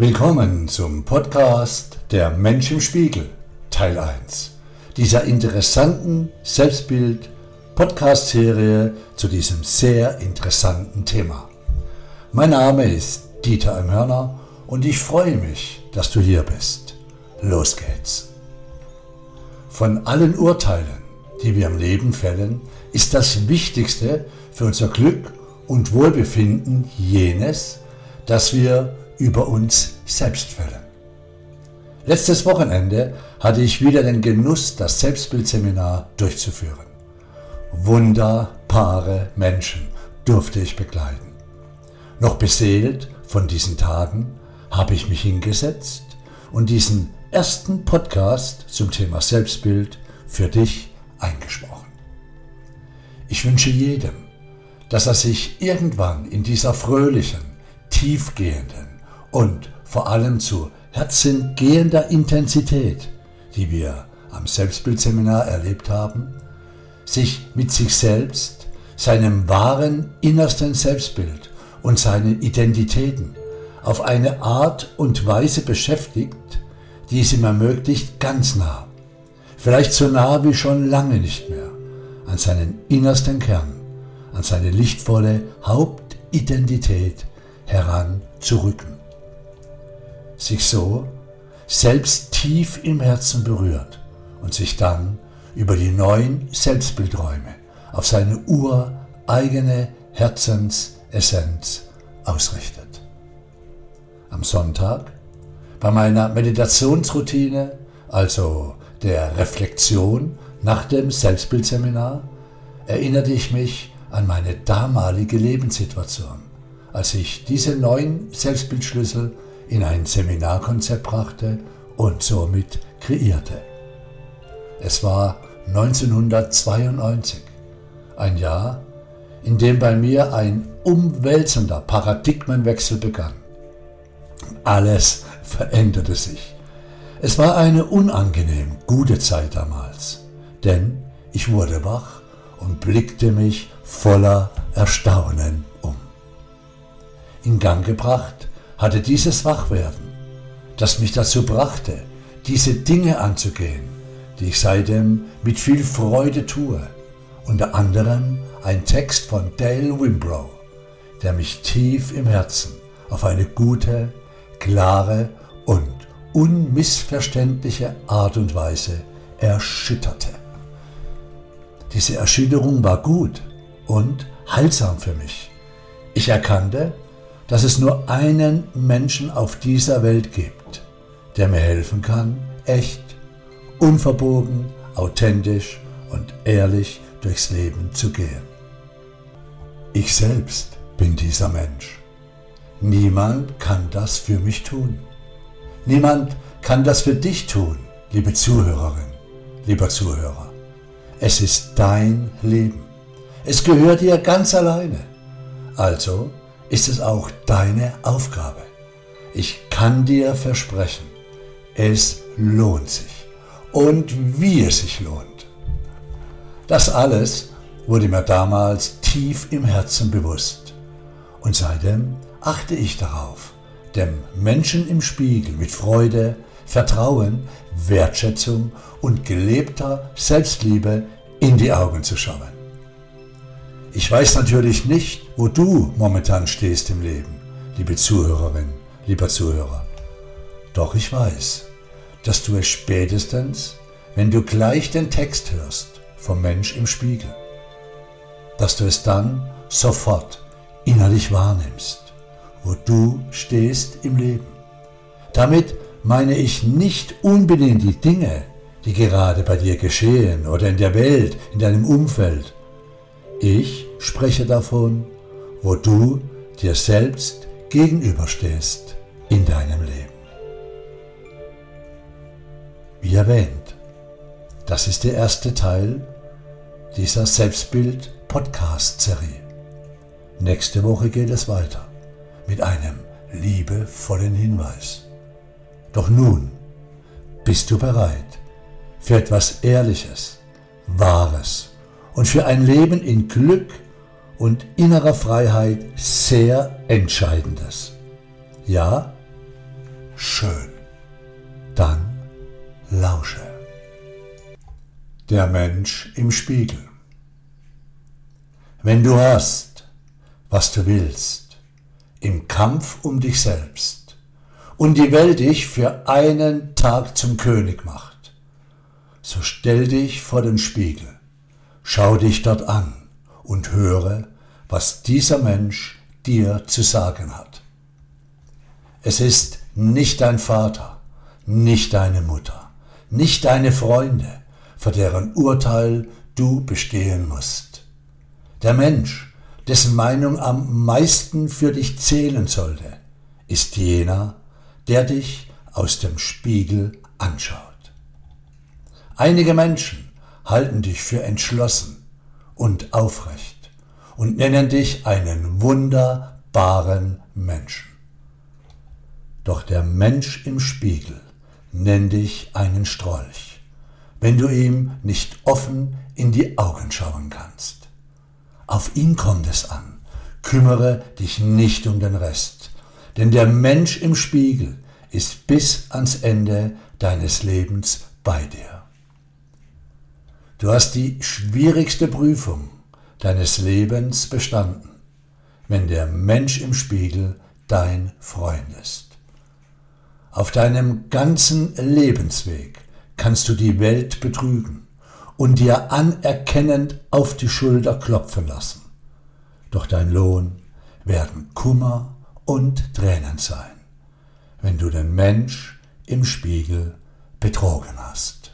Willkommen zum Podcast Der Mensch im Spiegel, Teil 1 dieser interessanten Selbstbild-Podcast-Serie zu diesem sehr interessanten Thema. Mein Name ist Dieter M. Hörner und ich freue mich, dass du hier bist. Los geht's. Von allen Urteilen, die wir im Leben fällen, ist das Wichtigste für unser Glück und Wohlbefinden jenes, dass wir über uns selbst fällen. Letztes Wochenende hatte ich wieder den Genuss, das Selbstbildseminar durchzuführen. Wunderbare Menschen durfte ich begleiten. Noch beseelt von diesen Tagen habe ich mich hingesetzt und diesen ersten Podcast zum Thema Selbstbild für dich eingesprochen. Ich wünsche jedem, dass er sich irgendwann in dieser fröhlichen, tiefgehenden und vor allem zu herzengehender Intensität, die wir am Selbstbildseminar erlebt haben, sich mit sich selbst, seinem wahren innersten Selbstbild und seinen Identitäten auf eine Art und Weise beschäftigt, die es ihm ermöglicht, ganz nah, vielleicht so nah wie schon lange nicht mehr, an seinen innersten Kern, an seine lichtvolle Hauptidentität heranzurücken sich so selbst tief im Herzen berührt und sich dann über die neuen Selbstbildräume auf seine ureigene Herzensessenz ausrichtet. Am Sonntag bei meiner Meditationsroutine, also der Reflexion nach dem Selbstbildseminar, erinnerte ich mich an meine damalige Lebenssituation, als ich diese neuen Selbstbildschlüssel in ein Seminarkonzept brachte und somit kreierte. Es war 1992, ein Jahr, in dem bei mir ein umwälzender Paradigmenwechsel begann. Alles veränderte sich. Es war eine unangenehm gute Zeit damals, denn ich wurde wach und blickte mich voller Erstaunen um. In Gang gebracht hatte dieses Wachwerden, das mich dazu brachte, diese Dinge anzugehen, die ich seitdem mit viel Freude tue. Unter anderem ein Text von Dale Wimbrow, der mich tief im Herzen auf eine gute, klare und unmissverständliche Art und Weise erschütterte. Diese Erschütterung war gut und heilsam für mich. Ich erkannte, dass es nur einen Menschen auf dieser Welt gibt, der mir helfen kann, echt, unverbogen, authentisch und ehrlich durchs Leben zu gehen. Ich selbst bin dieser Mensch. Niemand kann das für mich tun. Niemand kann das für dich tun, liebe Zuhörerin, lieber Zuhörer. Es ist dein Leben. Es gehört dir ganz alleine. Also ist es auch deine Aufgabe. Ich kann dir versprechen, es lohnt sich und wie es sich lohnt. Das alles wurde mir damals tief im Herzen bewusst und seitdem achte ich darauf, dem Menschen im Spiegel mit Freude, Vertrauen, Wertschätzung und gelebter Selbstliebe in die Augen zu schauen. Ich weiß natürlich nicht, wo du momentan stehst im Leben, liebe Zuhörerin, lieber Zuhörer. Doch ich weiß, dass du es spätestens, wenn du gleich den Text hörst vom Mensch im Spiegel, dass du es dann sofort innerlich wahrnimmst, wo du stehst im Leben. Damit meine ich nicht unbedingt die Dinge, die gerade bei dir geschehen oder in der Welt, in deinem Umfeld, ich spreche davon, wo du dir selbst gegenüberstehst in deinem Leben. Wie erwähnt, das ist der erste Teil dieser Selbstbild-Podcast-Serie. Nächste Woche geht es weiter mit einem liebevollen Hinweis. Doch nun bist du bereit für etwas Ehrliches, Wahres und für ein Leben in Glück und innerer Freiheit sehr Entscheidendes. Ja, schön. Dann lausche. Der Mensch im Spiegel. Wenn du hast, was du willst, im Kampf um dich selbst, und die Welt dich für einen Tag zum König macht, so stell dich vor den Spiegel, schau dich dort an und höre, was dieser Mensch dir zu sagen hat. Es ist nicht dein Vater, nicht deine Mutter, nicht deine Freunde, vor deren Urteil du bestehen musst. Der Mensch, dessen Meinung am meisten für dich zählen sollte, ist jener, der dich aus dem Spiegel anschaut. Einige Menschen halten dich für entschlossen und aufrecht und nennen dich einen wunderbaren Menschen. Doch der Mensch im Spiegel nennt dich einen Strolch, wenn du ihm nicht offen in die Augen schauen kannst. Auf ihn kommt es an. Kümmere dich nicht um den Rest, denn der Mensch im Spiegel ist bis ans Ende deines Lebens bei dir. Du hast die schwierigste Prüfung deines Lebens bestanden, wenn der Mensch im Spiegel dein Freund ist. Auf deinem ganzen Lebensweg kannst du die Welt betrügen und dir anerkennend auf die Schulter klopfen lassen. Doch dein Lohn werden Kummer und Tränen sein, wenn du den Mensch im Spiegel betrogen hast.